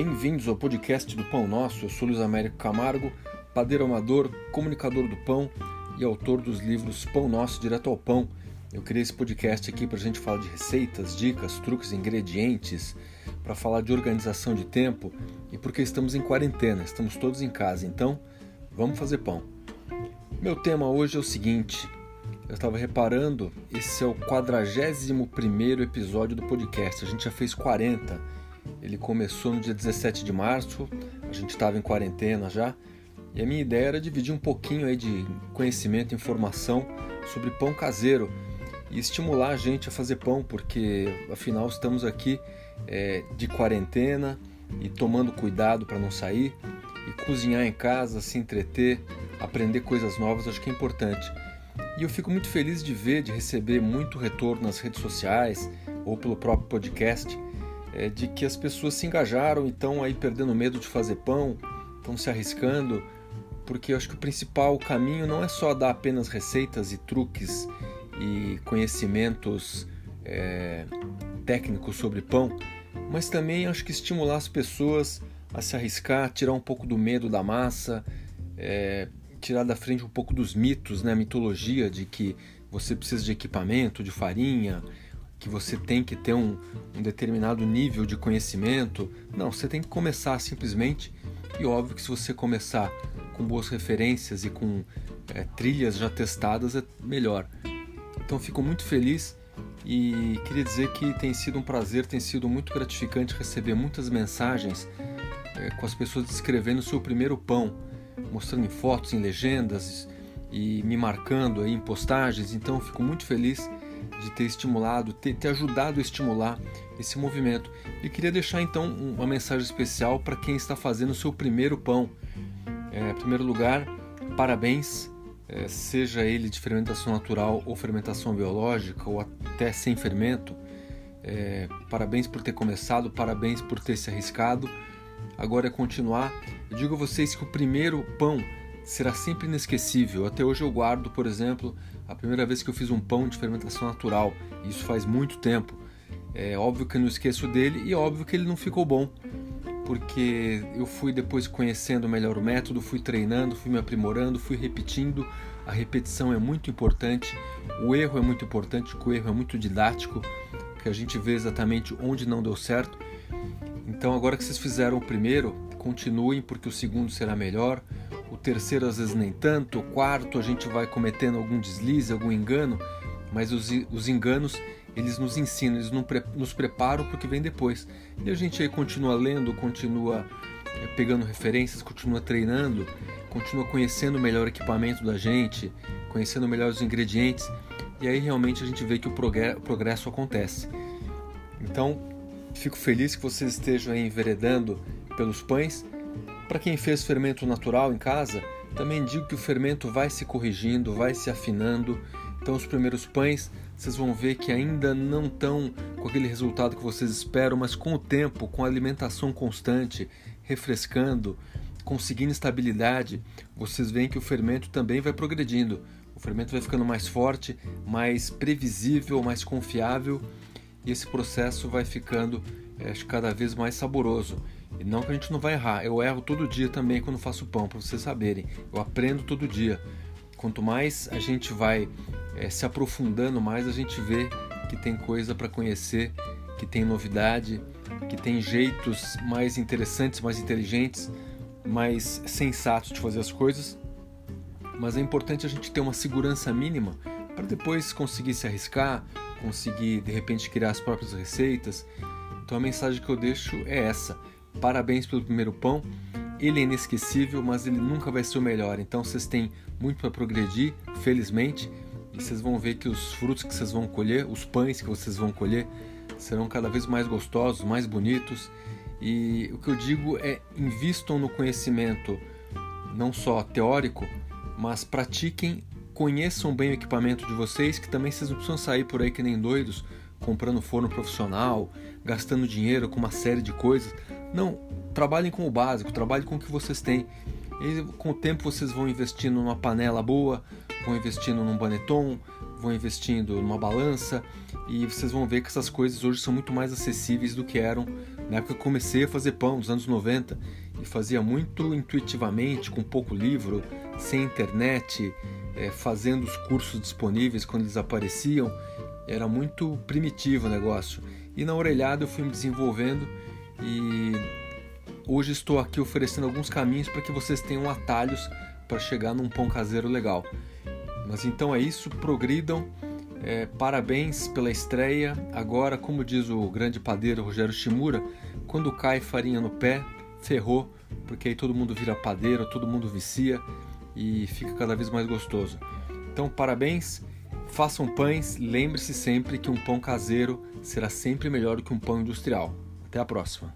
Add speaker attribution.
Speaker 1: Bem-vindos ao podcast do Pão Nosso. Eu sou Luiz Américo Camargo, padeiro amador, comunicador do pão e autor dos livros Pão Nosso Direto ao Pão. Eu criei esse podcast aqui para a gente falar de receitas, dicas, truques, ingredientes, para falar de organização de tempo e porque estamos em quarentena, estamos todos em casa, então vamos fazer pão. Meu tema hoje é o seguinte: eu estava reparando, esse é o 41 episódio do podcast, a gente já fez 40 ele começou no dia 17 de março, a gente estava em quarentena já, e a minha ideia era dividir um pouquinho aí de conhecimento informação sobre pão caseiro e estimular a gente a fazer pão, porque afinal estamos aqui é, de quarentena e tomando cuidado para não sair e cozinhar em casa, se entreter, aprender coisas novas, acho que é importante. E eu fico muito feliz de ver, de receber muito retorno nas redes sociais ou pelo próprio podcast é, de que as pessoas se engajaram e estão aí perdendo medo de fazer pão, estão se arriscando, porque eu acho que o principal caminho não é só dar apenas receitas e truques e conhecimentos é, técnicos sobre pão, mas também acho que estimular as pessoas a se arriscar, tirar um pouco do medo da massa, é, tirar da frente um pouco dos mitos, né, a mitologia de que você precisa de equipamento, de farinha, que você tem que ter um, um, determinado nível de conhecimento. Não, você tem que começar simplesmente. E óbvio que se você começar com boas referências e com é, trilhas já testadas, é melhor. Então fico muito feliz e queria dizer que tem sido um prazer, tem sido muito gratificante receber muitas mensagens é, com as pessoas descrevendo o seu primeiro pão, mostrando em fotos, em legendas e me marcando aí em postagens. Então fico muito feliz de ter estimulado, ter, ter ajudado a estimular esse movimento. E queria deixar então uma mensagem especial para quem está fazendo o seu primeiro pão. É, em primeiro lugar, parabéns, é, seja ele de fermentação natural ou fermentação biológica ou até sem fermento. É, parabéns por ter começado, parabéns por ter se arriscado. Agora é continuar. Eu digo a vocês que o primeiro pão será sempre inesquecível. Até hoje eu guardo, por exemplo, a primeira vez que eu fiz um pão de fermentação natural. Isso faz muito tempo. É óbvio que eu não esqueço dele e óbvio que ele não ficou bom, porque eu fui depois conhecendo melhor o método, fui treinando, fui me aprimorando, fui repetindo. A repetição é muito importante, o erro é muito importante, o erro é muito didático, que a gente vê exatamente onde não deu certo. Então, agora que vocês fizeram o primeiro, continuem, porque o segundo será melhor, o terceiro às vezes nem tanto, o quarto a gente vai cometendo algum deslize, algum engano, mas os, os enganos eles nos ensinam, eles nos preparam para o que vem depois. E a gente aí continua lendo, continua eh, pegando referências, continua treinando, continua conhecendo melhor o equipamento da gente, conhecendo melhor os ingredientes, e aí realmente a gente vê que o progresso acontece. Então, fico feliz que vocês estejam aí enveredando pelos pães para quem fez fermento natural em casa, também digo que o fermento vai se corrigindo, vai se afinando. Então, os primeiros pães vocês vão ver que ainda não estão com aquele resultado que vocês esperam, mas com o tempo, com a alimentação constante, refrescando, conseguindo estabilidade, vocês veem que o fermento também vai progredindo. O fermento vai ficando mais forte, mais previsível, mais confiável e esse processo vai ficando é, cada vez mais saboroso. E não que a gente não vai errar, eu erro todo dia também quando faço pão, para vocês saberem. Eu aprendo todo dia. Quanto mais a gente vai é, se aprofundando, mais a gente vê que tem coisa para conhecer, que tem novidade, que tem jeitos mais interessantes, mais inteligentes, mais sensatos de fazer as coisas. Mas é importante a gente ter uma segurança mínima para depois conseguir se arriscar, conseguir de repente criar as próprias receitas. Então a mensagem que eu deixo é essa Parabéns pelo primeiro pão. Ele é inesquecível, mas ele nunca vai ser o melhor. Então vocês têm muito para progredir, felizmente, e vocês vão ver que os frutos que vocês vão colher, os pães que vocês vão colher, serão cada vez mais gostosos, mais bonitos. E o que eu digo é invistam no conhecimento não só teórico, mas pratiquem, conheçam bem o equipamento de vocês, que também vocês não precisam sair por aí que nem doidos, comprando forno profissional, gastando dinheiro com uma série de coisas. Não, trabalhem com o básico, trabalhem com o que vocês têm. E com o tempo vocês vão investindo numa panela boa, vão investindo num baneton, vão investindo numa balança e vocês vão ver que essas coisas hoje são muito mais acessíveis do que eram na época que eu comecei a fazer pão, nos anos 90, e fazia muito intuitivamente, com pouco livro, sem internet, é, fazendo os cursos disponíveis quando eles apareciam. Era muito primitivo o negócio. E na orelhada eu fui me desenvolvendo e hoje estou aqui oferecendo alguns caminhos para que vocês tenham atalhos para chegar num pão caseiro legal. Mas então é isso, progridam. É, parabéns pela estreia. Agora, como diz o grande padeiro Rogério Shimura, quando cai farinha no pé, ferrou, porque aí todo mundo vira padeiro, todo mundo vicia e fica cada vez mais gostoso. Então, parabéns, façam pães, lembre-se sempre que um pão caseiro será sempre melhor do que um pão industrial. Até a próxima.